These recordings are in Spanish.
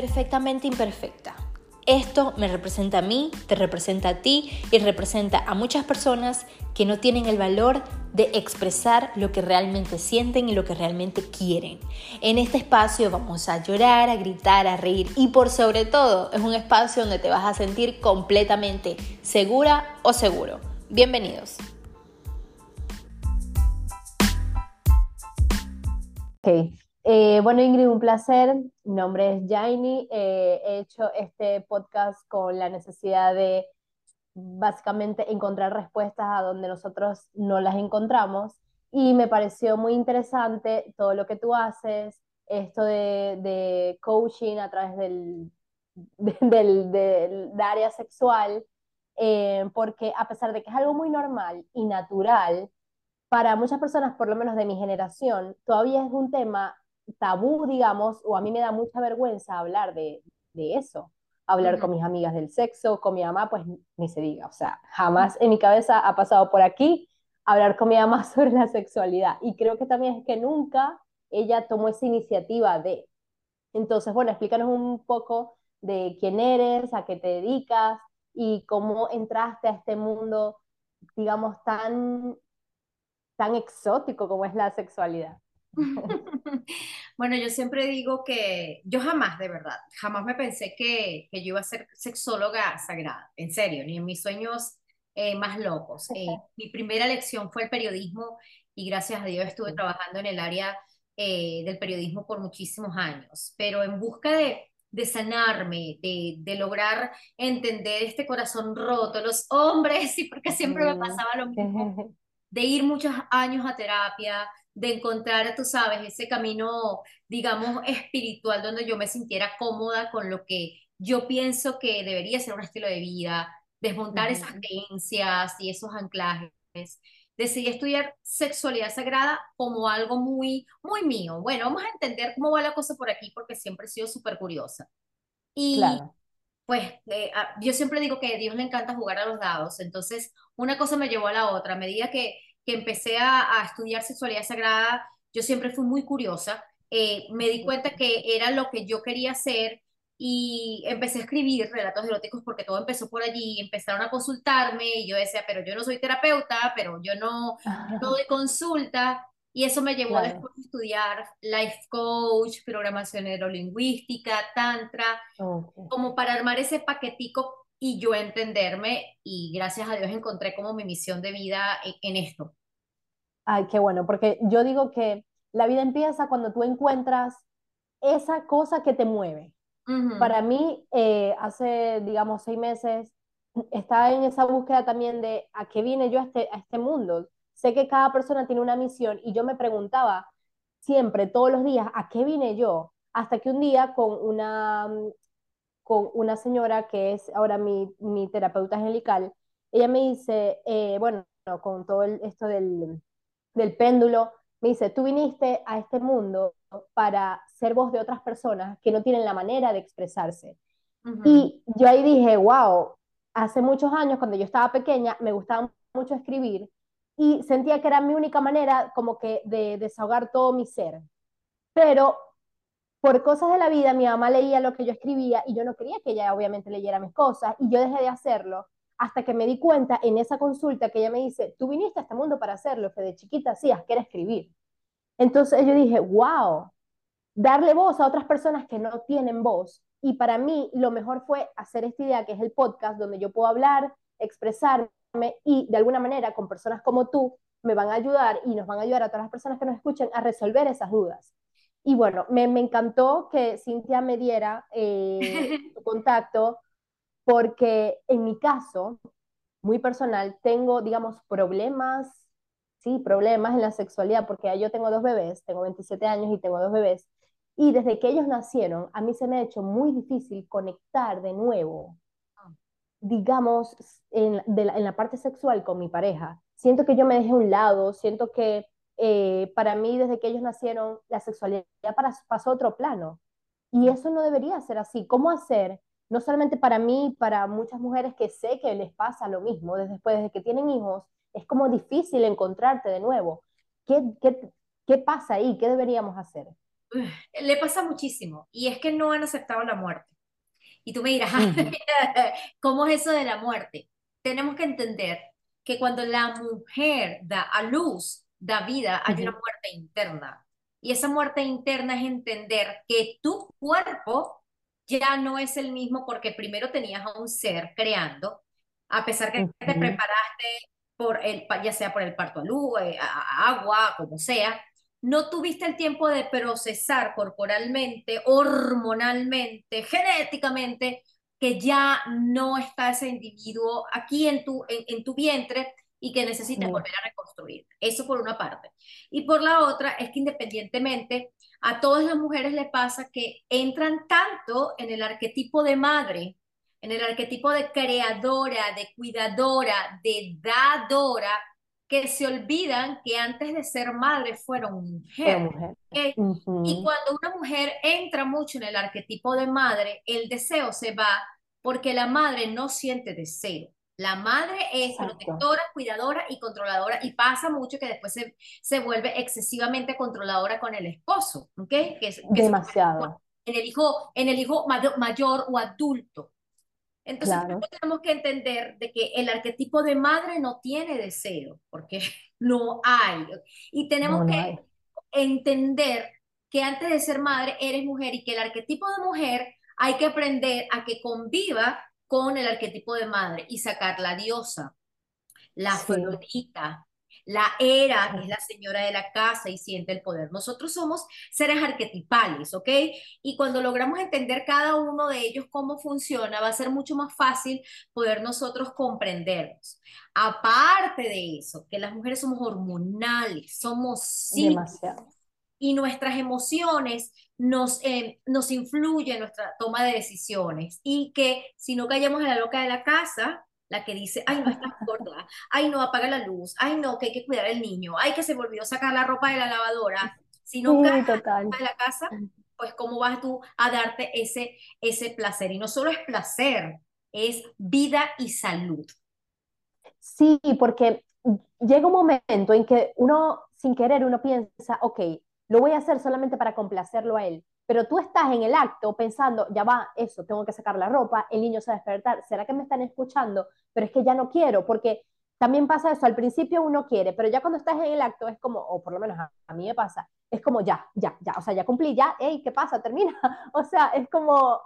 Perfectamente imperfecta. Esto me representa a mí, te representa a ti y representa a muchas personas que no tienen el valor de expresar lo que realmente sienten y lo que realmente quieren. En este espacio vamos a llorar, a gritar, a reír y por sobre todo es un espacio donde te vas a sentir completamente segura o seguro. Bienvenidos. Eh, bueno, Ingrid, un placer. Mi nombre es Jaini. Eh, he hecho este podcast con la necesidad de básicamente encontrar respuestas a donde nosotros no las encontramos. Y me pareció muy interesante todo lo que tú haces, esto de, coaching a través del, del, área sexual, eh, porque a pesar de que es algo muy normal y natural, para muchas personas, por lo menos de mi generación, todavía es un tema tabú, digamos, o a mí me da mucha vergüenza hablar de, de eso, hablar con mis amigas del sexo, con mi mamá, pues ni se diga, o sea, jamás en mi cabeza ha pasado por aquí hablar con mi mamá sobre la sexualidad. Y creo que también es que nunca ella tomó esa iniciativa de. Entonces, bueno, explícanos un poco de quién eres, a qué te dedicas y cómo entraste a este mundo, digamos, tan, tan exótico como es la sexualidad. Bueno, yo siempre digo que yo jamás, de verdad, jamás me pensé que, que yo iba a ser sexóloga sagrada, en serio, ni en mis sueños eh, más locos. Eh, mi primera lección fue el periodismo y gracias a Dios estuve trabajando en el área eh, del periodismo por muchísimos años, pero en busca de, de sanarme, de, de, lograr entender este corazón roto, los hombres, y porque siempre me pasaba lo mismo, de ir muchos años a terapia, de encontrar, tú sabes, ese camino, digamos, espiritual donde yo me sintiera cómoda con lo que yo pienso que debería ser un estilo de vida, desmontar esas creencias y esos anclajes. Decidí estudiar sexualidad sagrada como algo muy, muy mío. Bueno, vamos a entender cómo va la cosa por aquí porque siempre he sido súper curiosa. Y pues eh, ah, yo siempre digo que a Dios le encanta jugar a los dados, entonces una cosa me llevó a la otra. A medida que que empecé a, estudiar sexualidad sagrada, yo siempre fui muy curiosa. Eh, me di cuenta que era lo que yo quería hacer y empecé a escribir relatos eróticos porque todo empezó por allí, empezaron a consultarme y yo decía, pero yo no soy terapeuta, pero yo no, no doy consulta y eso me llevó después a estudiar life coach, programación neurolingüística, tantra, como para armar ese paquetico y yo entenderme. Y gracias a Dios encontré como mi misión de vida en, esto. Ay, qué bueno, porque yo digo que la vida empieza cuando tú encuentras esa cosa que te mueve. Para mí, eh, hace, digamos, seis meses, estaba en esa búsqueda también de a qué vine yo a este, a este mundo. Sé que cada persona tiene una misión y yo me preguntaba siempre, todos los días, ¿a qué vine yo? Hasta que un día con una con una señora que es ahora mi, mi terapeuta angelical, ella me dice, eh, bueno, con todo esto del, del péndulo, me dice, tú viniste a este mundo para ser voz de otras personas que no tienen la manera de expresarse. Y yo ahí dije, wow, hace muchos años, cuando yo estaba pequeña, me gustaba mucho escribir y sentía que era mi única manera como que de desahogar todo mi ser. Pero por cosas de la vida, mi mamá leía lo que yo escribía y yo no quería que ella obviamente leyera mis cosas y yo dejé de hacerlo hasta que me di cuenta en esa consulta que ella me dice, tú viniste a este mundo para hacerlo, que de chiquita hacías, que era escribir. Entonces yo dije, wow, darle voz a otras personas que no tienen voz. Y para mí lo mejor fue hacer esta idea que es el podcast donde yo puedo hablar, expresarme y de alguna manera con personas como tú me van a ayudar y nos van a ayudar a todas las personas que nos escuchen a resolver esas dudas. Y bueno, me, me encantó que Cintia me diera eh, contacto porque en mi caso, muy personal, tengo, digamos, problemas, sí, problemas en la sexualidad, porque yo tengo dos bebés, tengo 27 años y tengo dos bebés, y desde que ellos nacieron, a mí se me ha hecho muy difícil conectar de nuevo, digamos, en, de la, en la parte sexual con mi pareja. Siento que yo me dejé a un lado, siento que eh, para mí desde que ellos nacieron, la sexualidad pasó a otro plano. Y eso no debería ser así. ¿Cómo hacer? No solamente para mí, para muchas mujeres que sé que les pasa lo mismo, desde, después de que tienen hijos, es como difícil encontrarte de nuevo. ¿Qué, qué, qué pasa ahí? ¿Qué deberíamos hacer? le pasa muchísimo y es que no han aceptado la muerte. Y tú me dirás, ¿cómo es eso de la muerte? Tenemos que entender que cuando la mujer da a luz, da vida, hay una muerte interna. Y esa muerte interna es entender que tu cuerpo ya no es el mismo porque primero tenías a un ser creando, a pesar que te preparaste por el, ya sea por el parto a luz, eh, a agua, como sea, no tuviste el tiempo de procesar corporalmente, hormonalmente, genéticamente, que ya no está ese individuo aquí en tu, en, tu vientre y que necesitas volver a reconstruir. Eso por una parte. Y por la otra es que independientemente, a todas las mujeres le pasa que entran tanto en el arquetipo de madre, en el arquetipo de creadora, de cuidadora, de dadora, que se olvidan que antes de ser madre fueron mujeres. Y cuando una mujer entra mucho en el arquetipo de madre, el deseo se va porque la madre no siente deseo. La madre es protectora, cuidadora y controladora y pasa mucho que después se, se vuelve excesivamente controladora con el esposo, ¿ok? Que es, Demasiado. En el hijo, en el hijo mayor o adulto. Entonces tenemos que entender de que el arquetipo de madre no tiene deseo, porque no hay. Y tenemos que entender que antes de ser madre eres mujer y que el arquetipo de mujer hay que aprender a que conviva con el arquetipo de madre y sacar la diosa, la sí la era, que es la señora de la casa y siente el poder. Nosotros somos seres arquetipales, ¿ok? Y cuando logramos entender cada uno de ellos cómo funciona, va a ser mucho más fácil poder nosotros comprenderlos. Aparte de eso, que las mujeres somos hormonales, somos Demasiado. Y nuestras emociones nos, eh, nos influyen en nuestra toma de decisiones. Y que si no callamos a la loca de la casa, la que dice, ay, no estás gorda, ay, no apaga la luz, ay, no, que hay que cuidar al niño, ay, que se volvió a sacar la ropa de la lavadora. Si no caes de la casa, pues cómo vas tú a darte ese, ese placer. Y no solo es placer, es vida y salud. Sí, porque llega un momento en que uno, sin querer, uno piensa, ok, lo voy a hacer solamente para complacerlo a él, pero tú estás en el acto pensando, ya va, eso, tengo que sacar la ropa, el niño se va a despertar, ¿será que me están escuchando? Pero es que ya no quiero, porque también pasa eso, al principio uno quiere, pero ya cuando estás en el acto es como, o por lo menos a, mí me pasa, es como ya, ya, ya, o sea, ya cumplí, ya, hey, ¿qué pasa? Termina. O sea, es como,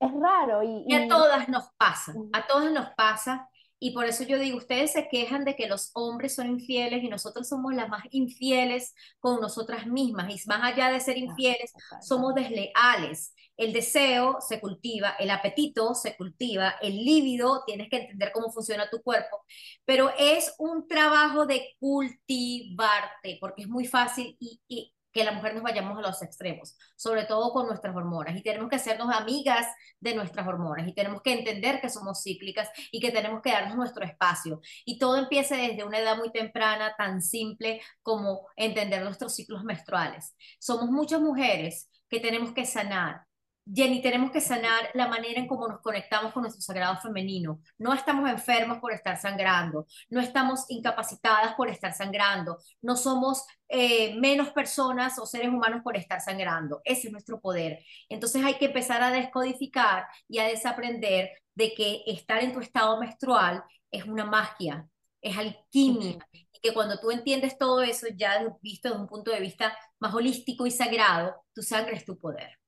es raro. Y, y... y a todas nos pasa, a todas nos pasa y por eso yo digo, ustedes se quejan de que los hombres son infieles y nosotros somos las más infieles con nosotras mismas. Y más allá de ser infieles, somos desleales. El deseo se cultiva, el apetito se cultiva, el líbido, tienes que entender cómo funciona tu cuerpo, pero es un trabajo de cultivarte, porque es muy fácil y, y que la mujer nos vayamos a los extremos, sobre todo con nuestras hormonas. Y tenemos que hacernos amigas de nuestras hormonas y tenemos que entender que somos cíclicas y que tenemos que darnos nuestro espacio. Y todo empieza desde una edad muy temprana, tan simple como entender nuestros ciclos menstruales. Somos muchas mujeres que tenemos que sanar Jenny, tenemos que sanar la manera en cómo nos conectamos con nuestro sagrado femenino. No estamos enfermos por estar sangrando, no estamos incapacitadas por estar sangrando, no somos eh, menos personas o seres humanos por estar sangrando. Ese es nuestro poder. Entonces hay que empezar a descodificar y a desaprender de que estar en tu estado menstrual es una magia, es alquimia. Y que cuando tú entiendes todo eso, ya visto desde un punto de vista más holístico y sagrado, tu sangre es tu poder.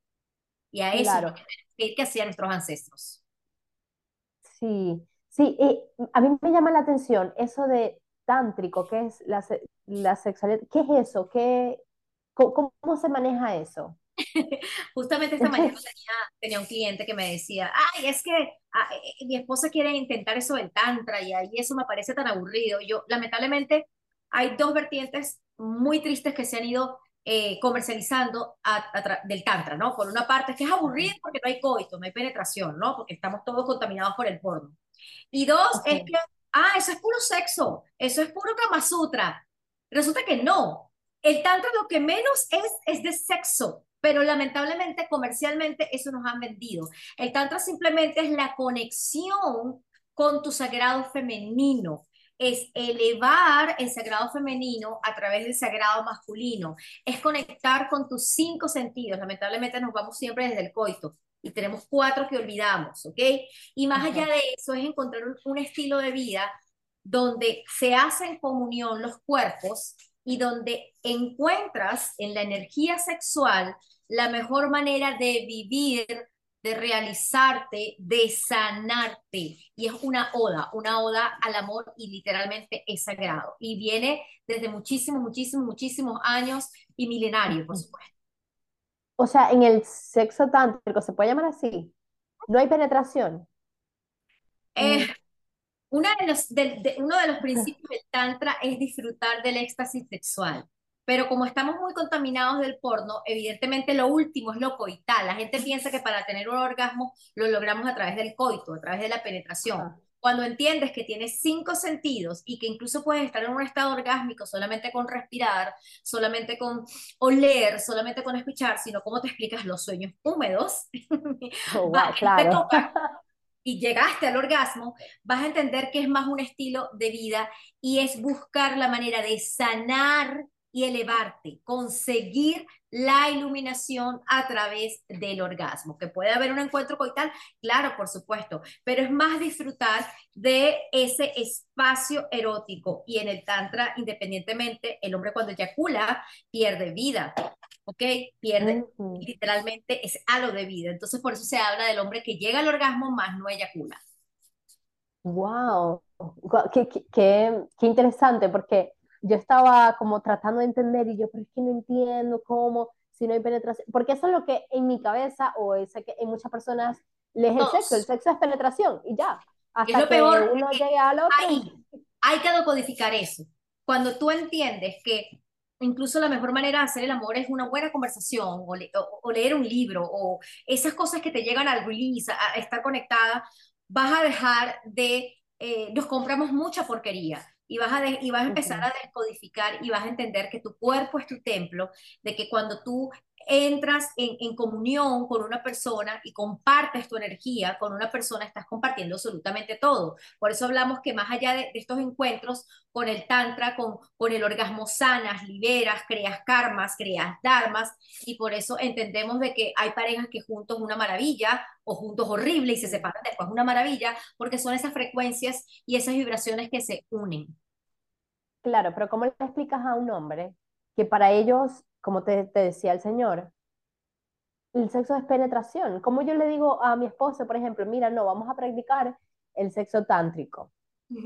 Y a eso claro. es que hacían nuestros ancestros. Sí, sí, y a mí me llama la atención eso de tántrico, ¿qué es la, la sexualidad? ¿Qué es eso? ¿Qué, cómo, se maneja eso? Justamente esta mañana tenía, un cliente que me decía, ay, es que ah, eh, eh, mi esposa quiere intentar eso del tantra y ahí eso me parece tan aburrido. Yo, lamentablemente, hay dos vertientes muy tristes que se han ido eh, comercializando del tantra, ¿no? Por una parte es que es aburrido porque no hay coito, no hay penetración, ¿no? Porque estamos todos contaminados por el porno. Y dos, es que, ah, eso es puro sexo, eso es puro Kama Sutra. Resulta que no. El tantra lo que menos es es de sexo, pero lamentablemente comercialmente eso nos han vendido. El tantra simplemente es la conexión con tu sagrado femenino, es elevar el sagrado femenino a través del sagrado masculino, es conectar con tus cinco sentidos. Lamentablemente nos vamos siempre desde el coito y tenemos cuatro que olvidamos, ¿ok? Y más allá de eso es encontrar un, estilo de vida donde se hacen comunión los cuerpos y donde encuentras en la energía sexual la mejor manera de vivir de realizarte, de sanarte. Y es una oda, una oda al amor y literalmente es sagrado. Y viene desde muchísimos, muchísimos, muchísimos años y milenario, por supuesto. O sea, en el sexo tántrico, ¿se puede llamar así? ¿No hay penetración? Eh, una de los, uno de los principios del tantra es disfrutar del éxtasis sexual. Pero como estamos muy contaminados del porno, evidentemente lo último es lo coital. La gente piensa que para tener un orgasmo lo logramos a través del coito, a través de la penetración. Cuando entiendes que tienes cinco sentidos y que incluso puedes estar en un estado orgásmico solamente con respirar, solamente con oler, solamente con escuchar, sino cómo te explicas los sueños húmedos, oh, claro. y llegaste al orgasmo, vas a entender que es más un estilo de vida y es buscar la manera de sanar y elevarte, conseguir la iluminación a través del orgasmo. Que puede haber un encuentro coital, claro, por supuesto, pero es más disfrutar de ese espacio erótico. Y en el Tantra, independientemente, el hombre cuando eyacula pierde vida. ¿ok? Pierde literalmente ese halo de vida. Entonces, por eso se habla del hombre que llega al orgasmo más no eyacula. ¡Wow! Qué, qué, qué interesante, porque yo estaba como tratando de entender y yo, pero es que no entiendo cómo, si no hay penetración, porque eso es lo que en mi cabeza o es que en muchas personas les es el sexo, el sexo es penetración y ya, hasta que peor, uno llegue al otro. Hay, hay que decodificar eso. Cuando tú entiendes que incluso la mejor manera de hacer el amor es una buena conversación o, o, leer un libro o esas cosas que te llegan al release, a, estar conectada, vas a dejar de, eh, nos compramos mucha porquería y vas a, y vas a empezar a descodificar y vas a entender que tu cuerpo es tu templo, de que cuando tú entras en, en, comunión con una persona y compartes tu energía con una persona, estás compartiendo absolutamente todo. Por eso hablamos que más allá de, estos encuentros con el tantra, con, con el orgasmo sanas, liberas, creas karmas, creas dharmas, y por eso entendemos de que hay parejas que juntos una maravilla o juntos horrible y se separan después una maravilla, porque son esas frecuencias y esas vibraciones que se unen. Claro, pero ¿cómo le explicas a un hombre que para ellos como te, decía el Señor, el sexo es penetración. Como yo le digo a mi esposo, por ejemplo, mira, no, vamos a practicar el sexo tántrico,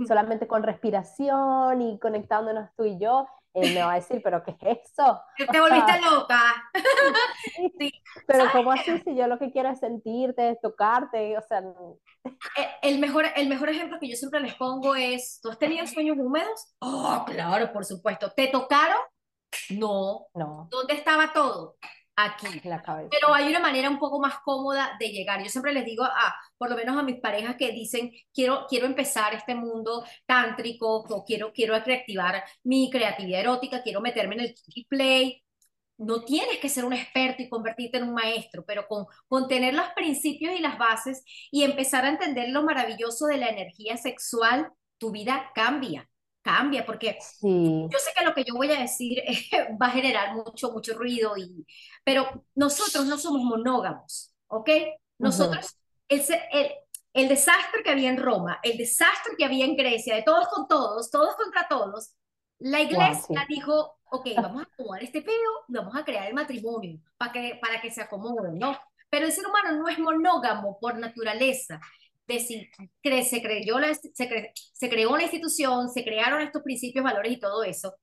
solamente con respiración y conectándonos tú y yo, él me va a decir, pero ¿qué es eso? Te volviste loca. Pero ¿cómo así si yo lo que quiero es sentirte, tocarte? O sea... Eh, el mejor, el mejor ejemplo que yo siempre les pongo es, ¿tú has tenido sueños húmedos? Oh, claro, por supuesto. ¿Te tocaron? No. No. ¿Dónde estaba todo? Aquí. La cabeza. Pero hay una manera un poco más cómoda de llegar. Yo siempre les digo a, por lo menos a mis parejas que dicen, quiero, quiero empezar este mundo tántrico, o quiero, quiero reactivar mi creatividad erótica, quiero meterme en el play. No tienes que ser un experto y convertirte en un maestro, pero con, con tener los principios y las bases y empezar a entender lo maravilloso de la energía sexual, tu vida cambia cambia, porque yo sé que lo que yo voy a decir va a generar mucho, mucho ruido, y, pero nosotros no somos monógamos, ¿ok? Nosotros, el, el, desastre que había en Roma, el desastre que había en Grecia, de todos con todos, todos contra todos, la iglesia dijo, ok, vamos a acomodar este pedo, vamos a crear el matrimonio para que, para que se acomoden, ¿no? Pero el ser humano no es monógamo por naturaleza de se, creyó la, se, creó una institución, se crearon estos principios, valores y todo eso.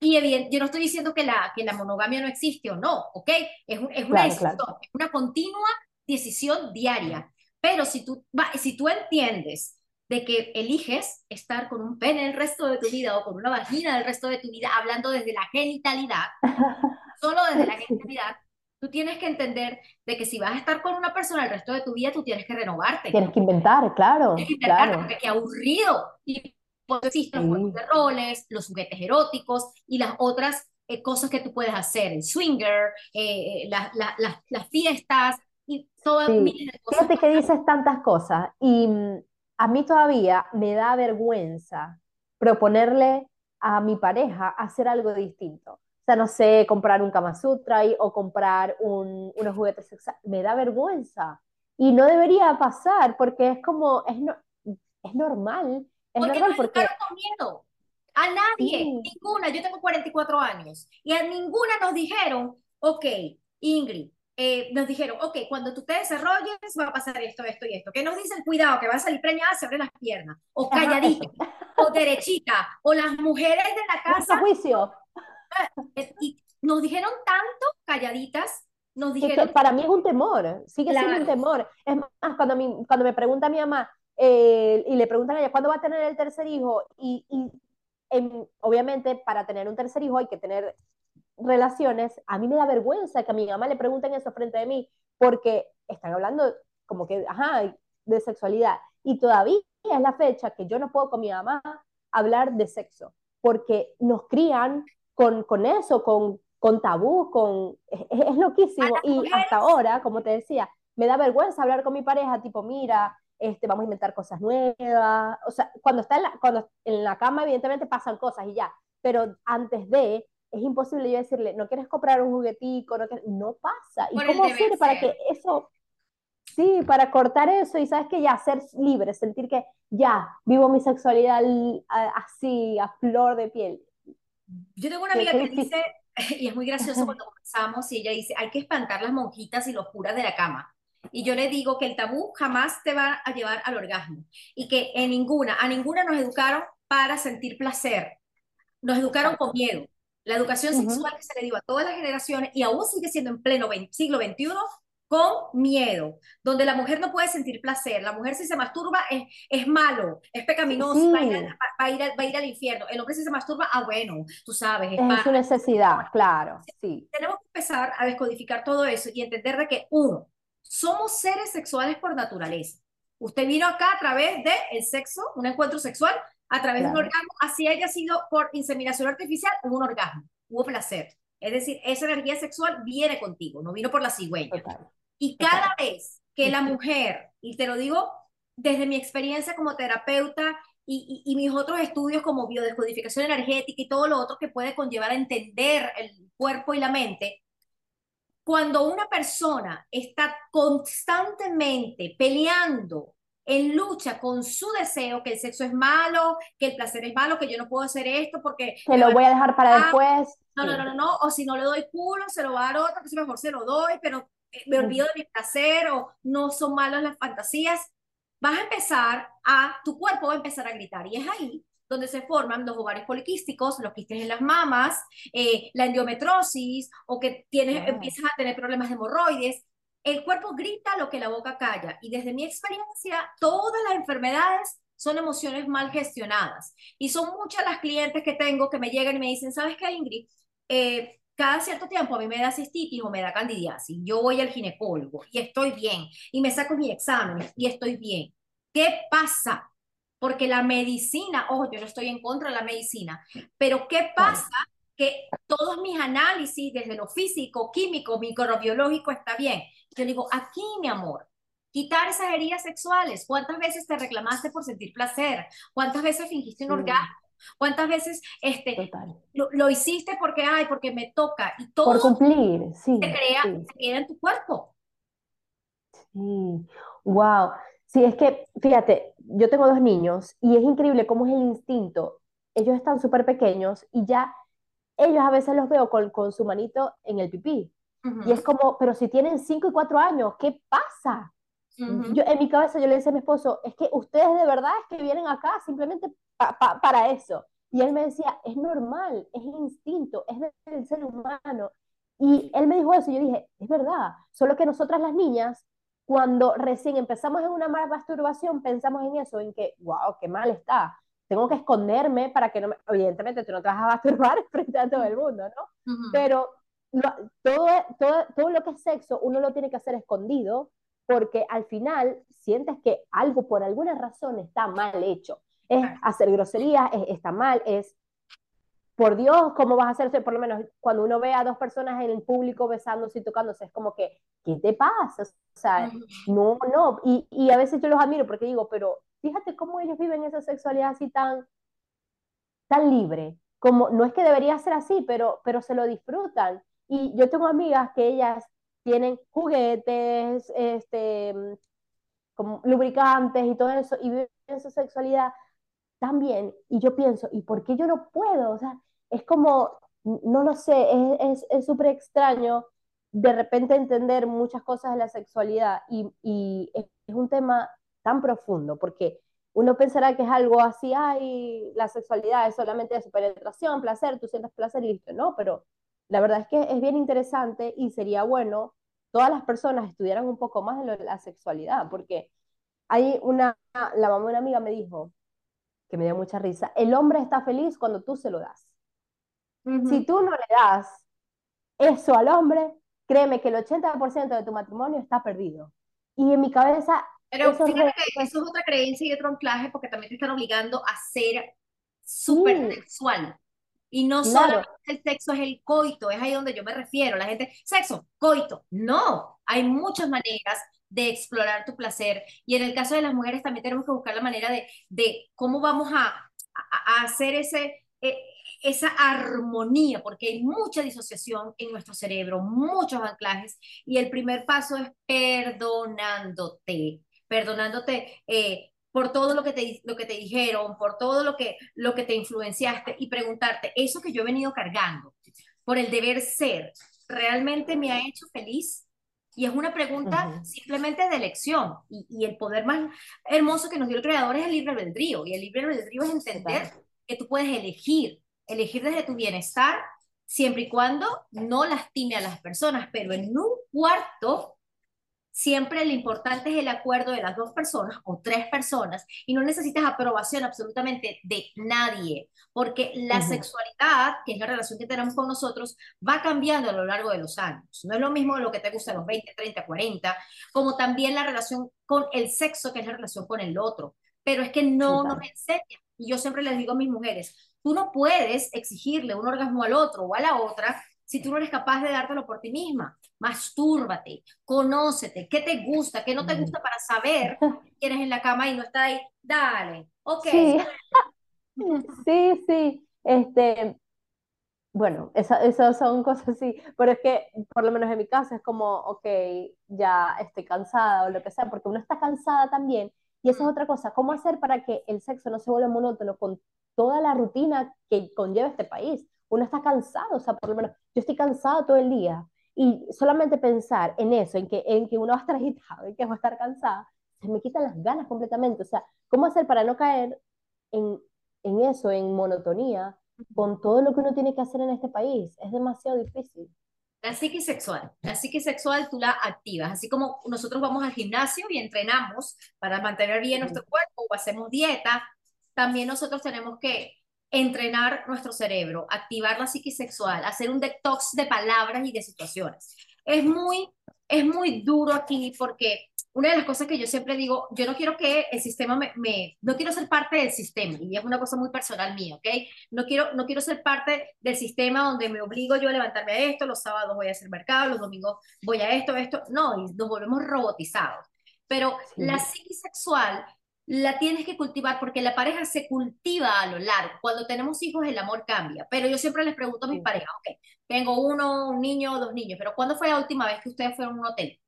Y yo no estoy diciendo que la, que la monogamia no existe o no, ¿ok? Es, es una decisión, es una continua decisión diaria. Pero si tú, si tú entiendes de que eliges estar con un pene el resto de tu vida o con una vagina el resto de tu vida, hablando desde la genitalidad, solo desde la genitalidad, Tú tienes que entender de que si vas a estar con una persona el resto de tu vida, tú tienes que renovarte. Tienes que inventar, claro. Tienes que inventar, claro. porque qué aburrido. Y pues existen los juegos de roles, los juguetes eróticos y las otras eh, cosas que tú puedes hacer, el swinger, eh, eh las fiestas y todas sí. cosas. Fíjate que dices tantas cosas y mm, a mí todavía me da vergüenza proponerle a mi pareja hacer algo distinto. Sea, no sé, comprar un Kama Sutra o comprar un, unos juguetes sexuales. Me da vergüenza. Y no debería pasar porque es como, es, no, es normal. Es porque normal porque... con miedo. A nadie, ninguna. Yo tengo 44 años y a ninguna nos dijeron, ok, Ingrid, eh, nos dijeron, ok, cuando tú te desarrolles va a pasar esto, esto y esto. ¿Qué nos dicen? Cuidado, que va a salir preñada, se abre las piernas. O calladita, o derechita, o las mujeres de la casa. juicio. Eh, y nos dijeron tanto calladitas, nos dijeron... para mí es un temor, sigue siendo un temor. Es más, cuando, mi, cuando me pregunta mi mamá, eh, y le preguntan a ella, ¿cuándo va a tener el tercer hijo? Y, y obviamente para tener un tercer hijo hay que tener relaciones, a mí me da vergüenza que a mi mamá le pregunten eso frente de mí, porque están hablando como que, ajá, de sexualidad. Y todavía es la fecha que yo no puedo con mi mamá hablar de sexo, porque nos crían con, con eso, con, con tabú, con, es, loquísimo. Y hasta ahora, como te decía, me da vergüenza hablar con mi pareja, tipo, mira, este, vamos a inventar cosas nuevas. O sea, cuando está en la, cuando en la cama, evidentemente pasan cosas y ya, pero antes de, es imposible yo decirle, no quieres comprar un juguetico, no, no pasa. ¿Y cómo hacer para que eso, sí, para cortar eso y sabes que ya, ser libre, sentir que ya, vivo mi sexualidad así, a flor de piel? Yo tengo una amiga que dice, y es muy gracioso cuando comenzamos, y ella dice, hay que espantar las monjitas y los curas de la cama. Y yo le digo que el tabú jamás te va a llevar al orgasmo y que en ninguna, a ninguna nos educaron para sentir placer. Nos educaron con miedo. La educación sexual que se le dio a todas las generaciones y aún sigue siendo en pleno siglo XXI con miedo, donde la mujer no puede sentir placer, la mujer si se masturba es, es malo, es pecaminoso, va, a ir va, a ir al infierno, el hombre si se masturba, ah bueno, tú sabes. Es, es su necesidad, claro, sí. Tenemos que empezar a descodificar todo eso y entender de que uno, somos seres sexuales por naturaleza. Usted vino acá a través del el sexo, un encuentro sexual, a través de un orgasmo, así haya sido por inseminación artificial, hubo un orgasmo, hubo placer. Es decir, esa energía sexual viene contigo, no vino por la cigüeña. Y cada vez que la mujer, y te lo digo desde mi experiencia como terapeuta y, y, mis otros estudios como biodescodificación energética y todo lo otro que puede conllevar a entender el cuerpo y la mente, cuando una persona está constantemente peleando en lucha con su deseo, que el sexo es malo, que el placer es malo, que yo no puedo hacer esto porque... Que lo voy a dejar para después. No, no, no, no, o si no le doy culo, se lo va a dar otro, que si mejor se lo doy, pero eh, me olvido de mi placer o no son malas las fantasías. Vas a empezar a, tu cuerpo va a empezar a gritar y es ahí donde se forman los ovarios poliquísticos, los quistes en las mamas, eh, la endometrosis o que tienes, empiezas a tener problemas de hemorroides. El cuerpo grita lo que la boca calla y desde mi experiencia, todas las enfermedades son emociones mal gestionadas. Y son muchas las clientes que tengo que me llegan y me dicen, ¿sabes qué, Ingrid? Eh, cada cierto tiempo a mí me da cistitis o me da candidiasis. Yo voy al ginecólogo y estoy bien y me saco mi examen y estoy bien. ¿Qué pasa? porque la medicina, ojo, yo no estoy en contra de la medicina, pero ¿qué pasa? Que todos mis análisis, desde lo físico, químico, microbiológico, está bien. Yo digo, aquí, mi amor, quitar esas heridas sexuales. ¿Cuántas veces te reclamaste por sentir placer? ¿Cuántas veces fingiste un orgasmo? ¿Cuántas veces este, lo, hiciste porque, ay, porque me toca? Y todo por cumplir, sí. Se, crea, se queda en tu cuerpo. Sí, wow. Sí, es que, fíjate, yo tengo dos niños y es increíble cómo es el instinto. Ellos están súper pequeños y ya ellos a veces los veo con, con su manito en el pipí. Y es como, pero si tienen 5 y 4 años, ¿qué pasa? yo, en mi cabeza yo le decía a mi esposo, es que ustedes de verdad es que vienen acá simplemente para eso. Y él me decía, es normal, es instinto, es del ser humano. Y él me dijo eso y yo dije, es verdad, solo que nosotras las niñas cuando recién empezamos en una masturbación, pensamos en eso, en que, wow, qué mal está. Tengo que esconderme para que no me... Evidentemente, tú no te vas a masturbar frente a todo el mundo, ¿no? Pero todo, todo, todo lo que es sexo, uno lo tiene que hacer escondido, porque al final sientes que algo por alguna razón está mal hecho. Es hacer groserías, es, está mal, es por Dios, ¿cómo vas a hacerse? Por lo menos cuando uno ve a dos personas en el público besándose y tocándose, es como que, ¿qué te pasa? O sea, no, no. Y, y a veces yo los admiro porque digo, pero fíjate cómo ellos viven esa sexualidad así tan, tan libre, como no es que debería ser así, pero, pero se lo disfrutan. Y yo tengo amigas que ellas tienen juguetes, este, como lubricantes y todo eso, y viven su sexualidad tan bien. Y yo pienso, ¿y por qué yo no puedo? O sea, es como, no lo sé, es súper es, extraño de repente entender muchas cosas de la sexualidad y, y es, un tema tan profundo, porque uno pensará que es algo así, ay, la sexualidad es solamente de su penetración, placer, tú sientes placer y listo, no, pero la verdad es que es bien interesante y sería bueno todas las personas estudiaran un poco más de, la sexualidad, porque hay una, la mamá de una amiga me dijo, que me dio mucha risa, el hombre está feliz cuando tú se lo das. Si tú no le das eso al hombre, créeme que el 80% de tu matrimonio está perdido. Y en mi cabeza... Pero eso fíjate que eso es otra creencia y otro anclaje porque también te están obligando a ser súper sexual. Y no solo el sexo es el coito, es ahí donde yo me refiero. La gente, sexo, coito. No, hay muchas maneras de explorar tu placer. Y en el caso de las mujeres también tenemos que buscar la manera de, de cómo vamos a, a, hacer ese, e, esa armonía, porque hay mucha disociación en nuestro cerebro, muchos anclajes. Y el primer paso es perdonándote, perdonándote. Eh, por todo lo que te, lo que te dijeron, por todo lo que, lo que te influenciaste y preguntarte, eso que yo he venido cargando por el deber ser, ¿realmente me ha hecho feliz? Y es una pregunta simplemente de elección. Y, el poder más hermoso que nos dio el creador es el libre albedrío. Y el libre albedrío es entender que tú puedes elegir, elegir desde tu bienestar, siempre y cuando no lastime a las personas. Pero en un cuarto Siempre lo importante es el acuerdo de las dos personas o tres personas y no necesitas aprobación absolutamente de nadie, porque la sexualidad, que es la relación que tenemos con nosotros, va cambiando a lo largo de los años. No es lo mismo lo que te gusta a los 20, 30, 40, como también la relación con el sexo, que es la relación con el otro. Pero es que no nos enseña. Y yo siempre les digo a mis mujeres, tú no puedes exigirle un orgasmo al otro o a la otra si tú no eres capaz de dártelo por ti misma. Mastúrbate, conócete, qué te gusta, qué no te gusta para saber que eres en la cama y no está ahí. Dale, ok. Sí, sí, Este, bueno, esas son cosas así, pero es que por lo menos en mi caso es como, ok, ya estoy cansada o lo que sea, porque uno está cansada también. Y eso es otra cosa, ¿cómo hacer para que el sexo no se vuelva monótono con toda la rutina que conlleva este país? Uno está cansado, o sea, por lo menos yo estoy cansado todo el día y solamente pensar en eso, en que, en que uno va a estar agitado, en que va a estar cansada, se me quitan las ganas completamente. O sea, ¿cómo hacer para no caer en, en eso, en monotonía, con todo lo que uno tiene que hacer en este país? Es demasiado difícil. La psique sexual, la psique sexual tú la activas, así como nosotros vamos al gimnasio y entrenamos para mantener bien nuestro cuerpo o hacemos dieta, también nosotros tenemos que entrenar nuestro cerebro, activar la psiquis sexual, hacer un detox de palabras y de situaciones. Es muy, es muy duro aquí porque una de las cosas que yo siempre digo, yo no quiero que el sistema me, me, no quiero ser parte del sistema, y es una cosa muy personal mía, ¿ok? No quiero, no quiero ser parte del sistema donde me obligo yo a levantarme a esto, los sábados voy a hacer mercado, los domingos voy a esto, esto, no, y nos volvemos robotizados. Pero la psiquis sexual la tienes que cultivar porque la pareja se cultiva a lo largo. Cuando tenemos hijos el amor cambia, pero yo siempre les pregunto a mis parejas, ok, tengo uno, un niño dos niños, pero ¿cuándo fue la última vez que ustedes fueron a un hotel?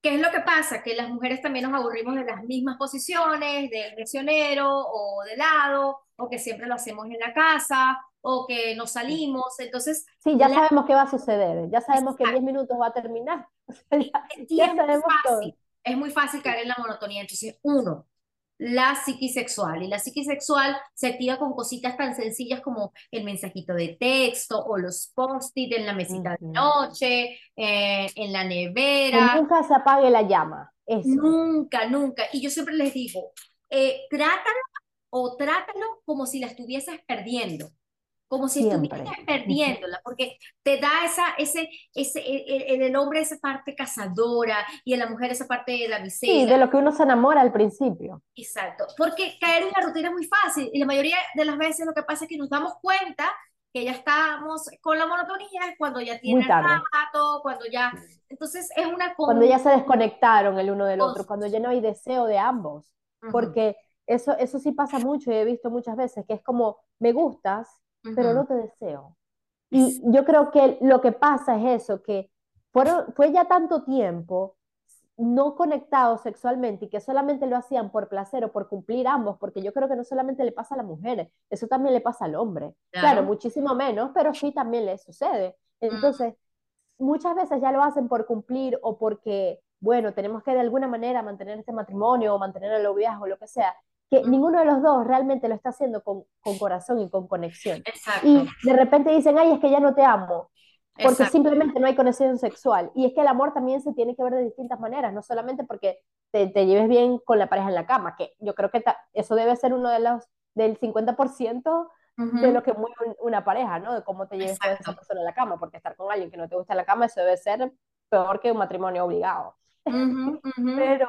¿Qué es lo que pasa? Que las mujeres también nos aburrimos de las mismas posiciones, del lesionero o de lado, o que siempre lo hacemos en la casa, o que nos salimos. Entonces. Sí, ya sabemos qué va a suceder, ya sabemos que en 10 minutos va a terminar. ya, sabemos fácil, Es muy fácil caer en la monotonía. Entonces, uno, la psiquisexual. Y la psiquisexual se activa con cositas tan sencillas como el mensajito de texto o los post-it en la mesita de noche, eh, en la nevera. Que nunca se apague la llama. Nunca, nunca. Y yo siempre les digo, eh, trátalo o trátalo como si la estuvieses perdiendo como si estuvieras perdiéndola, porque te da esa, ese, ese, en el hombre esa parte cazadora y en la mujer esa parte de la miseria. Sí, de lo que uno se enamora al principio. Exacto, porque caer en la rutina es muy fácil y la mayoría de las veces lo que pasa es que nos damos cuenta que ya estamos con la monotonía cuando ya tienen rato, cuando ya... Entonces es una... Cuando ya se desconectaron el uno del otro, cuando ya no hay deseo de ambos, porque eso, eso sí pasa mucho y he visto muchas veces que es como, me gustas, pero no te deseo. Y yo creo que lo que pasa es eso, que fue ya tanto tiempo no conectados sexualmente y que solamente lo hacían por placer o por cumplir ambos, porque yo creo que no solamente le pasa a la mujer, eso también le pasa al hombre. Claro, muchísimo menos, pero sí también le sucede. Entonces, muchas veces ya lo hacen por cumplir o porque, bueno, tenemos que de alguna manera mantener este matrimonio o mantener el noviazgo o lo que sea, que ninguno de los dos realmente lo está haciendo con, con corazón y con conexión. Exacto. Y de repente dicen, ay, es que ya no te amo porque simplemente no hay conexión sexual. Y es que el amor también se tiene que ver de distintas maneras, no solamente porque te, te lleves bien con la pareja en la cama, que yo creo que eso debe ser uno de los del 50% de lo que mueve una pareja, ¿no? De cómo te lleves con esa persona en la cama, porque estar con alguien que no te gusta en la cama, eso debe ser peor que un matrimonio obligado. Pero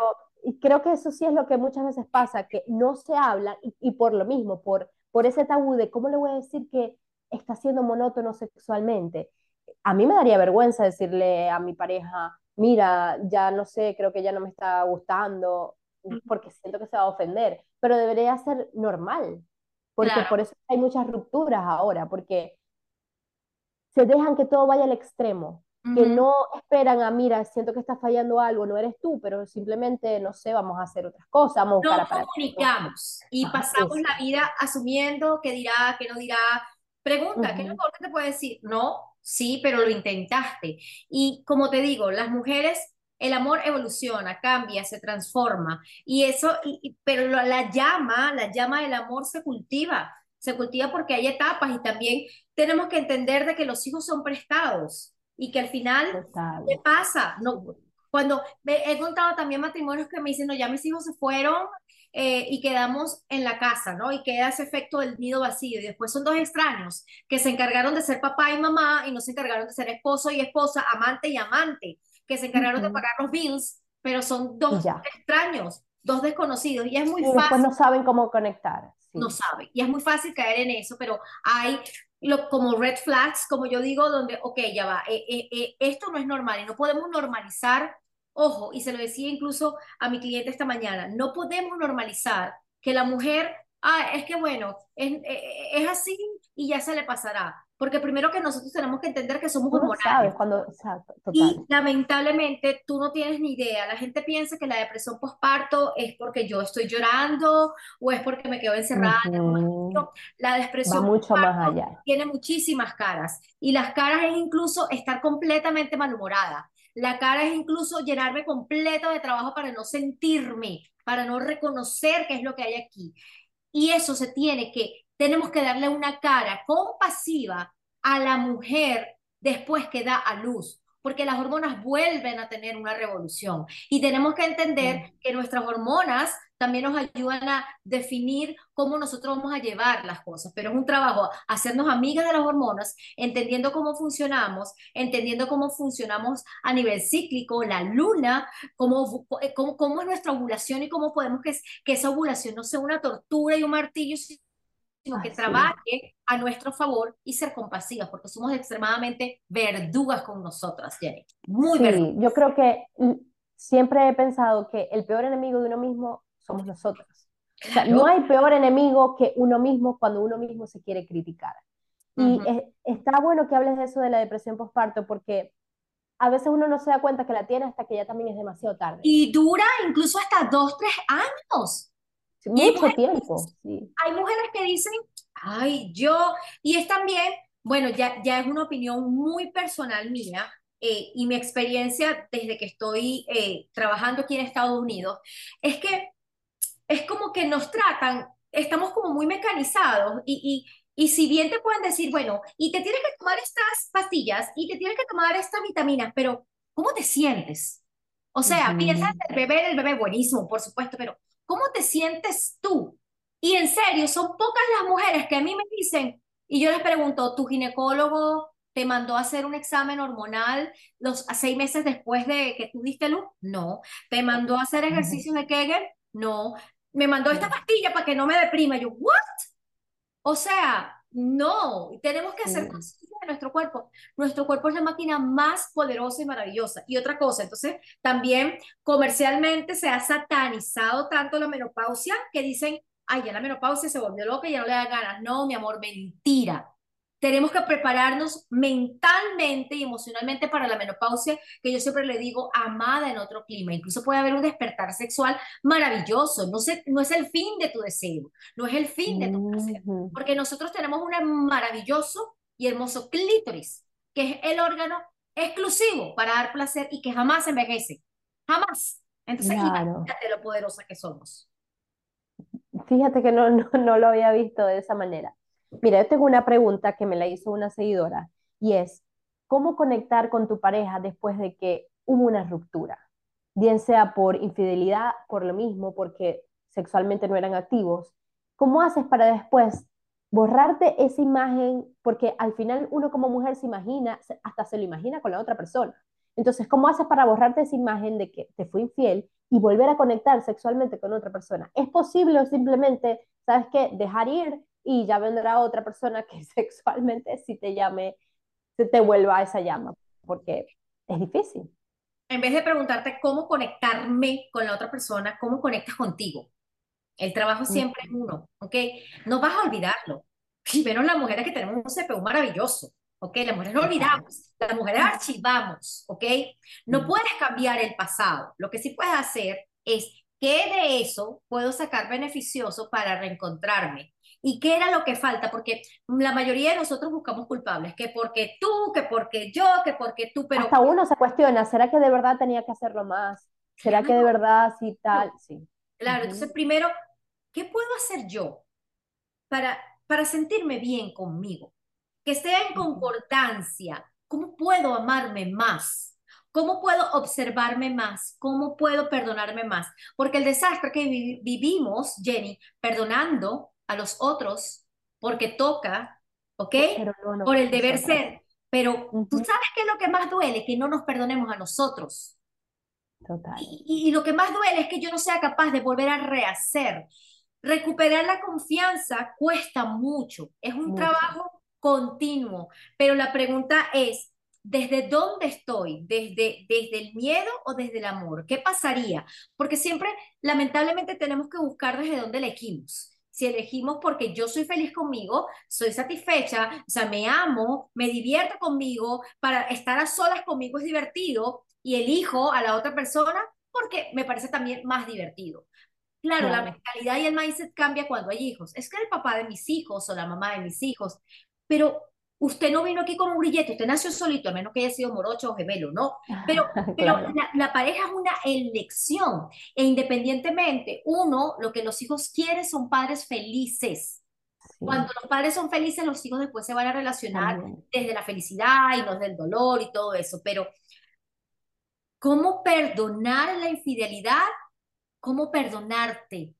creo que eso sí es lo que muchas veces pasa, que no se habla y, y por lo mismo, por, por ese tabú de cómo le voy a decir que está siendo monótono sexualmente a mí me daría vergüenza decirle a mi pareja, mira, ya no sé, creo que ya no me está gustando, porque siento que se va a ofender, pero debería ser normal, porque por eso hay muchas rupturas ahora, porque se dejan que todo vaya al extremo, que no esperan a, mira, siento que está fallando algo, no eres tú, pero simplemente, no sé, vamos a hacer otras cosas, vamos a comunicamos y pasamos la vida asumiendo que dirá, que no dirá. Pregunta, ¿qué es lo que te puede decir? No, sí, pero lo intentaste. Y como te digo, las mujeres, el amor evoluciona, cambia, se transforma. Y eso, pero la llama, la llama del amor se cultiva. Se cultiva porque hay etapas y también tenemos que entender de que los hijos son prestados y que al final, ¿qué pasa? No, cuando he contado también matrimonios que me dicen, no, ya mis hijos se fueron eh, y quedamos en la casa, ¿no? Y queda ese efecto del nido vacío. Y después son dos extraños que se encargaron de ser papá y mamá y no se encargaron de ser esposo y esposa, amante y amante, que se encargaron de pagar los bills, pero son dos extraños, dos desconocidos. Y es muy y fácil. Después no saben cómo conectar. No saben. Y es muy fácil caer en eso, pero hay lo, como red flags, como yo digo, donde, ok, ya va, eh, eh, esto no es normal y no podemos normalizar Ojo, y se lo decía incluso a mi cliente esta mañana, no podemos normalizar que la mujer, ah, es que bueno, es, eh, eh, es así y ya se le pasará. Porque primero que nosotros tenemos que entender que somos hormonales. cuando, Y lamentablemente tú no tienes ni idea. La gente piensa que la depresión postparto es porque yo estoy llorando o es porque me quedo encerrada. La depresión mucho más allá. tiene muchísimas caras. Y las caras es incluso estar completamente malhumorada. La cara es incluso llenarme completo de trabajo para no sentirme, para no reconocer qué es lo que hay aquí. Y eso se tiene que, tenemos que darle una cara compasiva a la mujer después que da a luz, porque las hormonas vuelven a tener una revolución. Y tenemos que entender que nuestras hormonas también nos ayudan a definir cómo nosotros vamos a llevar las cosas, pero es un trabajo hacernos amigas de las hormonas, entendiendo cómo funcionamos, entendiendo cómo funcionamos a nivel cíclico, la luna, cómo, cómo, cómo es nuestra ovulación y cómo podemos que, que esa ovulación no sea una tortura y un martillo, sino que trabaje a nuestro favor y ser compasivas, porque somos extremadamente verdugas con nosotras, Jenny. Muy sí, Yo creo que siempre he pensado que el peor enemigo de uno mismo somos nosotros. no hay peor enemigo que uno mismo cuando uno mismo se quiere criticar. Y está bueno que hables de eso de la depresión postparto porque a veces uno no se da cuenta que la tiene hasta que ya también es demasiado tarde. Y dura incluso hasta dos, tres años. Mucho tiempo. Sí. Hay mujeres que dicen, ay, yo, y es también, bueno, ya, ya es una opinión muy personal mía, eh, y mi experiencia desde que estoy eh, trabajando aquí en Estados Unidos, es que es como que nos tratan, estamos como muy mecanizados y, y, y si bien te pueden decir, bueno, y te tienes que tomar estas pastillas y te tienes que tomar estas vitaminas, pero ¿cómo te sientes? O sea, piensas el bebé, el bebé buenísimo, por supuesto, pero ¿cómo te sientes tú? Y en serio, son pocas las mujeres que a mí me dicen, y yo les pregunto, ¿tu ginecólogo te mandó a hacer un examen hormonal los seis meses después de que tú diste luz? No. ¿Te mandó a hacer ejercicios de Kegel? No me mandó esta pastilla para que no me deprima. Yo, ¿what? O sea, No, tenemos que hacer conciencia de nuestro cuerpo. Nuestro cuerpo es la máquina más poderosa y maravillosa. Y otra cosa, entonces también comercialmente se ha satanizado tanto la menopausia que dicen, ay, ya la menopausia se volvió loca y ya no le da ganas. No, mi amor, mentira. Tenemos que prepararnos mentalmente y emocionalmente para la menopausia, que yo siempre le digo amada en otro clima. Incluso puede haber un despertar sexual maravilloso. No, no es el fin de tu deseo, no es el fin de tu placer, porque nosotros tenemos un maravilloso y hermoso clítoris, que es el órgano exclusivo para dar placer y que jamás envejece. Jamás. Entonces, imagínate lo poderosa que somos. Fíjate que no, no lo había visto de esa manera. Mira, yo tengo una pregunta que me la hizo una seguidora y es, ¿cómo conectar con tu pareja después de que hubo una ruptura? Bien sea por infidelidad, por lo mismo, porque sexualmente no eran activos. ¿Cómo haces para después borrarte esa imagen? Porque al final uno como mujer se imagina, hasta se lo imagina con la otra persona. Entonces, ¿cómo haces para borrarte esa imagen de que te fue infiel y volver a conectar sexualmente con otra persona? ¿Es posible o simplemente, sabes qué, dejar ir y ya vendrá otra persona que sexualmente si te llame, se te vuelva a esa llama, porque es difícil. En vez de preguntarte cómo conectarme con la otra persona, ¿cómo conectas contigo? El trabajo siempre es uno, ¿ok? No vas a olvidarlo. Y menos las mujeres que tenemos un CPU maravilloso, ¿ok? Las mujeres no olvidamos, las mujeres archivamos, ¿ok? No puedes cambiar el pasado. Lo que sí puedes hacer es ¿qué de eso puedo sacar beneficioso para reencontrarme? ¿Y qué era lo que falta? Porque la mayoría de nosotros buscamos culpables, que porque tú, que porque yo, que porque tú, pero... Hasta uno se cuestiona, ¿será que de verdad tenía que hacerlo más? ¿Será que de verdad sí tal? Sí. Claro, entonces primero, ¿qué puedo hacer yo para, para sentirme bien conmigo? Que esté en concordancia. ¿Cómo puedo amarme más? ¿Cómo puedo observarme más? ¿Cómo puedo perdonarme más? Porque el desastre que vivimos, Jenny, perdonando, a los otros porque toca, ¿ok? Por el deber ser. Pero tú sabes qué es lo que más duele, que no nos perdonemos a nosotros. Total. Y, lo que más duele es que yo no sea capaz de volver a rehacer. Recuperar la confianza cuesta mucho, es un trabajo continuo, pero la pregunta es, ¿desde dónde estoy? ¿Desde, ¿Desde el miedo o desde el amor? ¿Qué pasaría? Porque siempre, lamentablemente, tenemos que buscar desde dónde elegimos si elegimos porque yo soy feliz conmigo, soy satisfecha, o sea, me amo, me divierto conmigo, para estar a solas conmigo es divertido y elijo a la otra persona porque me parece también más divertido. Claro, la mentalidad y el mindset cambia cuando hay hijos. Es que el papá de mis hijos o la mamá de mis hijos, pero Usted no vino aquí con un grillete, usted nació solito, a menos que haya sido morocho o gemelo, ¿no? Pero, pero la, pareja es una elección e independientemente, uno, lo que los hijos quieren son padres felices. Cuando los padres son felices, los hijos después se van a relacionar desde la felicidad y no desde el dolor y todo eso. Pero, ¿cómo perdonar la infidelidad? ¿Cómo perdonarte?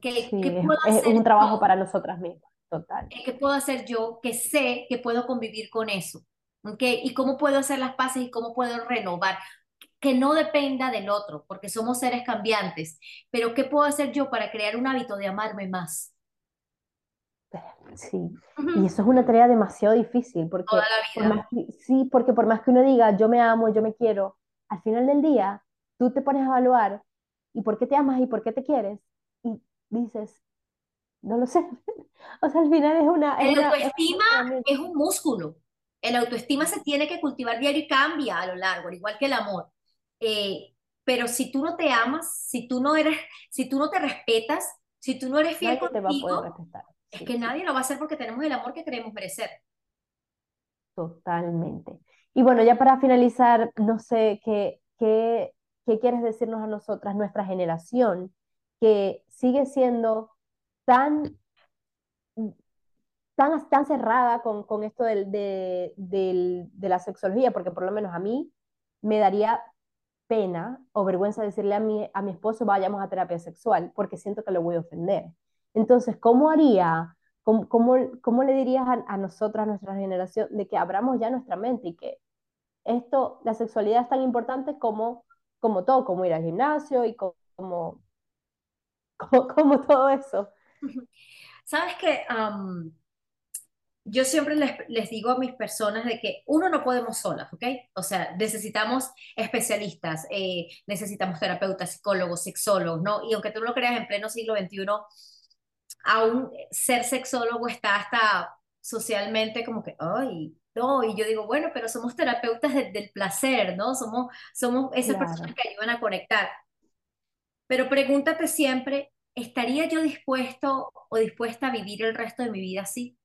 ¿Qué, puedo es, hacer es un trabajo para nosotras mismas. Total. ¿Qué puedo hacer yo que sé que puedo convivir con eso? ¿Okay? ¿Y cómo puedo hacer las paces y cómo puedo renovar? Que no dependa del otro, porque somos seres cambiantes. Pero ¿qué puedo hacer yo para crear un hábito de amarme más? Sí, y eso es una tarea demasiado difícil, porque Toda la vida. sí, porque por más que uno diga, yo me amo, yo me quiero, al final del día, tú te pones a evaluar, ¿y por qué te amas y por qué te quieres? Y dices, no lo sé. O sea, al final es una... El autoestima es, un músculo. El autoestima se tiene que cultivar diario y cambia a lo largo, al igual que el amor. Eh, pero si tú no te amas, si tú no eres, si tú no te respetas, si tú no eres fiel contigo, es que nadie lo va a hacer porque tenemos el amor que queremos merecer. Totalmente. Y bueno, ya para finalizar, no sé qué, qué, qué quieres decirnos a nosotras, nuestra generación, que sigue siendo tan, tan, tan cerrada con, con esto del, de, del, de la sexología, porque por lo menos a mí me daría pena o vergüenza decirle a mi, a mi esposo vayamos a terapia sexual, porque siento que lo voy a ofender. Entonces, ¿cómo haría, cómo, cómo, cómo le dirías a, a nosotras, a nuestra generación, de que abramos ya nuestra mente y que esto, la sexualidad es tan importante como, como todo, como ir al gimnasio y como, como, como todo eso? Sabes que yo siempre les, les, digo a mis personas de que uno no podemos solas, ¿ok? O sea, necesitamos especialistas, eh, necesitamos terapeutas, psicólogos, sexólogos, ¿no? Y aunque tú lo creas en pleno siglo XXI, aún ser sexólogo está hasta socialmente como que, ay, no, y yo digo, bueno, pero somos terapeutas del placer, ¿no? Somos, somos esas personas que ayudan a conectar. Pero pregúntate siempre, ¿estaría yo dispuesto o dispuesta a vivir el resto de mi vida así?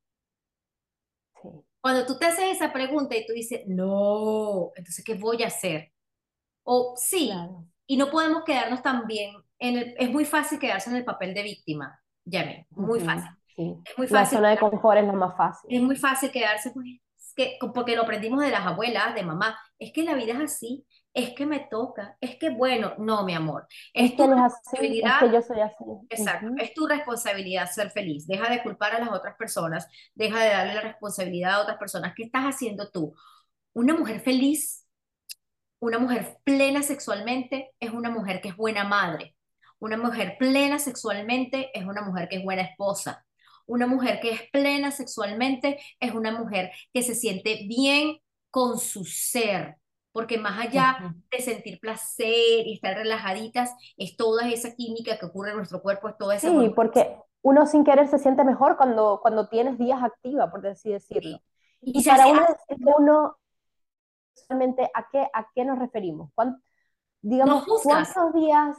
Cuando tú te haces esa pregunta y tú dices, no, entonces, ¿qué voy a hacer? O sí, y no podemos quedarnos también, en el, es muy fácil quedarse en el papel de víctima, Yami, muy fácil. Es muy fácil. La zona de confort es lo más fácil. Es muy fácil quedarse, pues, que, porque lo aprendimos de las abuelas, de mamá, es que la vida es así, es que me toca, es que bueno, no, mi amor. Es, tu responsabilidad. que yo soy así. Exacto, es tu responsabilidad ser feliz. Deja de culpar a las otras personas, deja de darle la responsabilidad a otras personas. ¿Qué estás haciendo tú? Una mujer feliz, una mujer plena sexualmente, es una mujer que es buena madre. Una mujer plena sexualmente es una mujer que es buena esposa. Una mujer que es plena sexualmente es una mujer que se siente bien con su ser, porque más allá de sentir placer y estar relajaditas, es toda esa química que ocurre en nuestro cuerpo, es toda esa... Sí, porque uno sin querer se siente mejor cuando, cuando tienes días activa, por así decirlo. Y, para uno uno, realmente, ¿a qué, ¿a qué nos referimos? digamos, ¿cuántos días?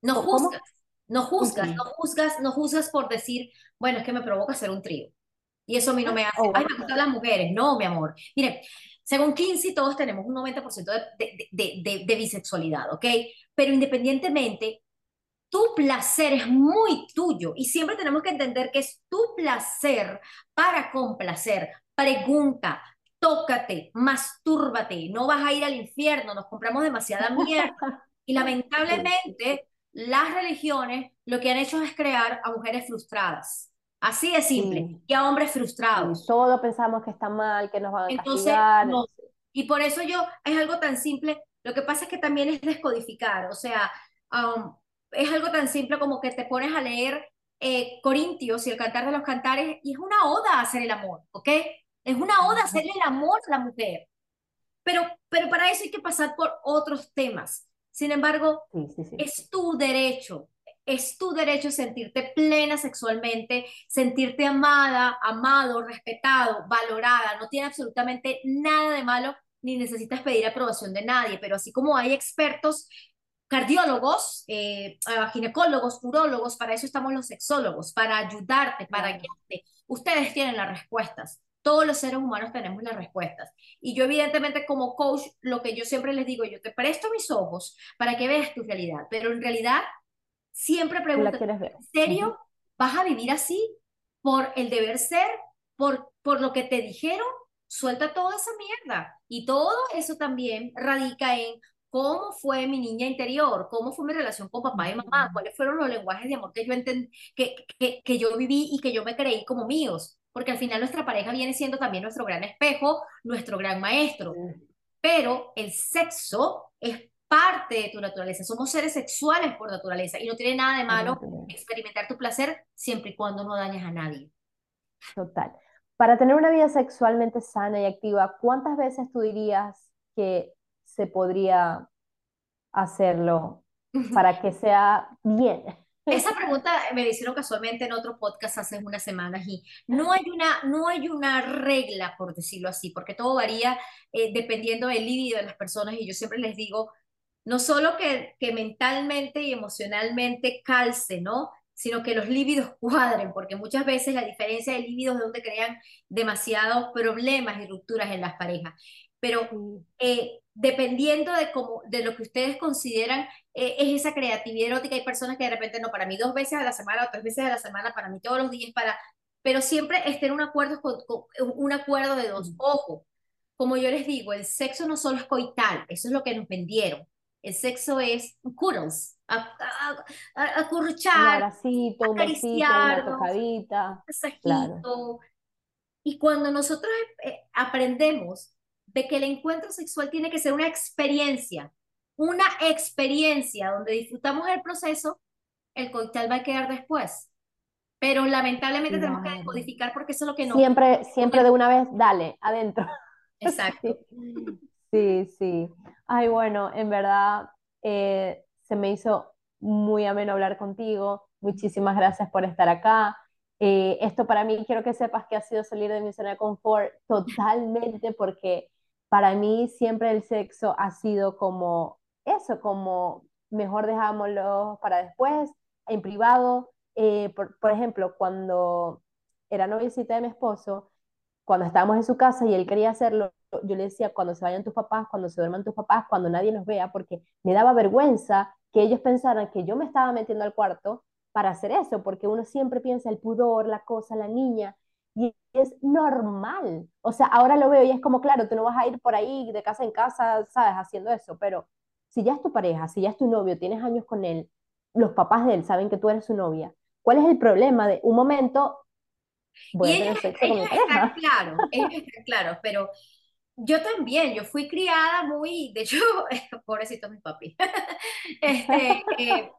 No juzgas, no juzgas, no juzgas, no juzgas por decir, bueno, es que me provoca hacer un trío. Y eso a mí no me hace, oh, ay, me gustan las mujeres. No, mi amor. Mire, según Kinsey, todos tenemos un 90% de, de, de, bisexualidad, ¿ok? Pero independientemente, tu placer es muy tuyo y siempre tenemos que entender que es tu placer para complacer. Pregunta, tócate, mastúrbate, no vas a ir al infierno, nos compramos demasiada mierda. Y lamentablemente, las religiones lo que han hecho es crear a mujeres frustradas. Así de simple. Y a hombres frustrados. todos pensamos que está mal, que nos van a Entonces, No. Y por eso yo, es algo tan simple. Lo que pasa es que también es descodificar. O sea, um, es algo tan simple como que te pones a leer eh, Corintios y el cantar de los cantares y es una oda a hacer el amor, ¿ok? Es una oda a hacerle el amor a la mujer. Pero, pero para eso hay que pasar por otros temas. Sin embargo, es tu derecho es tu derecho sentirte plena sexualmente, sentirte amada, amado, respetado, valorada. No tiene absolutamente nada de malo ni necesitas pedir aprobación de nadie, pero así como hay expertos cardiólogos, eh, ginecólogos, urólogos, para eso estamos los sexólogos, para ayudarte, para guiarte. Ustedes tienen las respuestas. Todos los seres humanos tenemos las respuestas. Y yo evidentemente como coach, lo que yo siempre les digo, yo te presto mis ojos para que veas tu realidad, pero en realidad Siempre pregunto, ¿en serio vas a vivir así? ¿Por el deber ser? ¿Por, por lo que te dijeron? Suelta toda esa mierda. Y todo eso también radica en cómo fue mi niña interior, cómo fue mi relación con papá y mamá, cuáles fueron los lenguajes de amor que yo, que, que, que yo viví y que yo me creí como míos. Porque al final nuestra pareja viene siendo también nuestro gran espejo, nuestro gran maestro. Pero el sexo es parte de tu naturaleza. Somos seres sexuales por naturaleza y no tiene nada de malo experimentar tu placer siempre y cuando no dañes a nadie. Total. Para tener una vida sexualmente sana y activa, ¿cuántas veces tú dirías que se podría hacerlo para que sea bien? Esa pregunta me hicieron casualmente en otro podcast hace unas semanas y no hay una, no hay una regla, por decirlo así, porque todo varía eh, dependiendo del libido de las personas y yo siempre les digo, no solo que, que mentalmente y emocionalmente calce, ¿no? sino que los líbidos cuadren, porque muchas veces la diferencia de líbidos es donde crean demasiados problemas y rupturas en las parejas. Pero eh, dependiendo de, cómo, de lo que ustedes consideran eh, es esa creatividad erótica, hay personas que de repente no, para mí dos veces a la semana o tres veces a la semana, para mí todos los días, para, pero siempre estén un acuerdo, con, un acuerdo de dos. ojos. como yo les digo, el sexo no solo es coital, eso es lo que nos vendieron. El sexo es cuddles, acurruchar, acariciar, tocadita. Claro. Y cuando nosotros eh, aprendemos de que el encuentro sexual tiene que ser una experiencia, una experiencia donde disfrutamos el proceso, el coital va a quedar después. pero lamentablemente tenemos que modificar porque eso es lo que no. Siempre, siempre de una vez, dale, adentro. Exacto. Sí, sí. Ay, bueno, en verdad eh, se me hizo muy ameno hablar contigo. Muchísimas gracias por estar acá. Eh, esto para mí, quiero que sepas que ha sido salir de mi zona de confort totalmente porque para mí siempre el sexo ha sido como eso, como mejor dejámoslo para después, en privado. Eh, por, ejemplo, cuando era noviecita de mi esposo, cuando estábamos en su casa y él quería hacerlo, yo le decía, cuando se vayan tus papás, cuando se duerman tus papás, cuando nadie nos vea, porque me daba vergüenza que ellos pensaran que yo me estaba metiendo al cuarto para hacer eso, porque uno siempre piensa el pudor, la cosa, la niña, y es normal. O sea, ahora lo veo y es como, claro, tú no vas a ir por ahí de casa en casa, ¿sabes? Haciendo eso, pero si ya es tu pareja, si ya es tu novio, tienes años con él, los papás de él saben que tú eres su novia, ¿cuál es el problema de un momento Voy y ellos, están claros, ellos están claros, pero yo también, yo fui criada muy, de hecho, pobrecito mi papi, este, eh,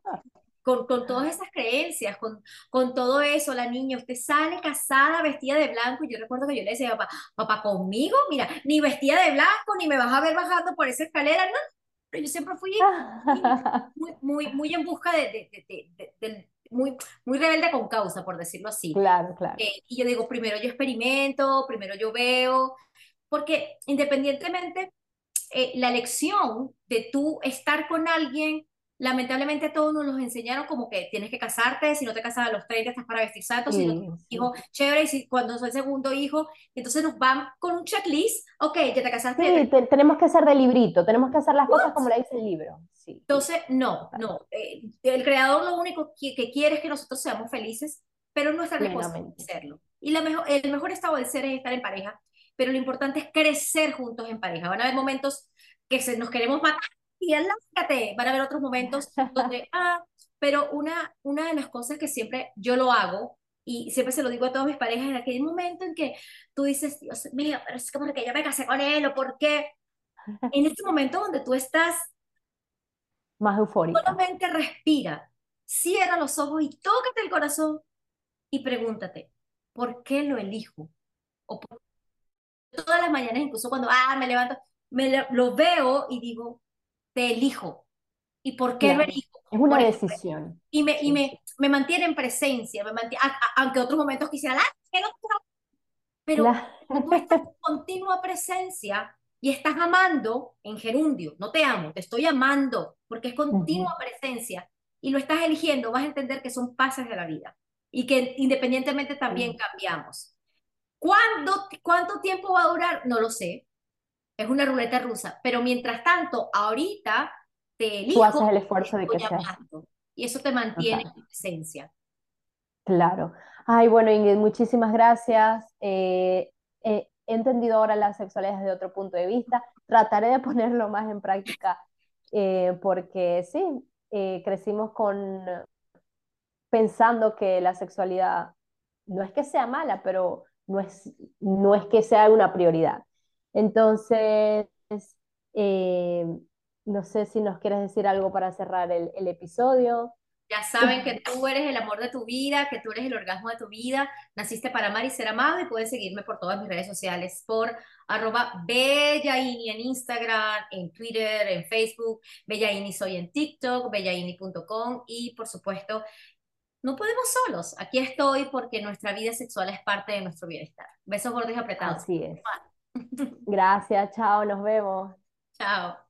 con, con, todas esas creencias, con, con todo eso, la niña, usted sale casada, vestida de blanco, y yo recuerdo que yo le decía, papá, papá, conmigo, mira, ni vestida de blanco, ni me vas a ver bajando por esa escalera, no, pero yo siempre fui muy, muy, muy en busca de, de, de, de muy, muy rebelde con causa, por decirlo así. Claro, claro. Eh, y yo digo, primero yo experimento, primero yo veo, porque independientemente, eh, la elección de tú estar con alguien, lamentablemente todos nos los enseñaron como que tienes que casarte, si no te casas a los 30 estás para vestir santos, si no hijo, chévere, y si, cuando soy segundo hijo, entonces nos van con un checklist, ok, ya te casaste. Sí, tenemos que ser de librito, tenemos que hacer las cosas como le dice el libro. Entonces, no, no. Eh, el creador lo único que, quiere es que nosotros seamos felices, pero no nuestra responsabilidad hacerlo. Y la mejor, el mejor estado de ser es estar en pareja, pero lo importante es crecer juntos en pareja. Van a haber momentos que se, nos queremos matar y alájate. Van a haber otros momentos donde, ah, pero una, una de las cosas que siempre yo lo hago y siempre se lo digo a todas mis parejas, en aquel momento en que tú dices, Dios mío, pero es como que yo me casé con él o por qué. En este momento donde tú estás más eufórica. Solamente respira, cierra los ojos y tócate el corazón y pregúntate, ¿por qué lo elijo? O todas las mañanas, incluso cuando ah, me levanto, me lo veo y digo, te elijo. ¿Y por qué lo elijo? Es una decisión. Y me, y me, me mantiene en presencia, me mantiene, aunque otros momentos quisiera, ah, pero tú estás en continua presencia y estás amando en gerundio, no te amo, te estoy amando, porque es continua presencia y lo estás eligiendo, vas a entender que son pases de la vida y que independientemente también cambiamos. ¿Cuándo, ¿Cuánto tiempo va a durar? No lo sé. Es una ruleta rusa, pero mientras tanto, ahorita te elijo. Tú haces el esfuerzo de que sea. Y eso te mantiene en presencia. Claro. Ay, bueno, Ingrid, muchísimas gracias. Eh, eh, he entendido ahora la sexualidad desde otro punto de vista, trataré de ponerlo más en práctica eh, porque sí, eh, crecimos con pensando que la sexualidad no es que sea mala, pero no es, no es que sea una prioridad. Entonces, eh, no sé si nos quieres decir algo para cerrar el, episodio. Ya saben que tú eres el amor de tu vida, que tú eres el orgasmo de tu vida, naciste para amar y ser amado y puedes seguirme por todas mis redes sociales, por arroba Bellaini en Instagram, en Twitter, en Facebook, Bellaini soy en TikTok, bellaini.com y por supuesto, no podemos solos, aquí estoy porque nuestra vida sexual es parte de nuestro bienestar. Besos gordos y apretados. Así es. Gracias, chao, nos vemos. Chao.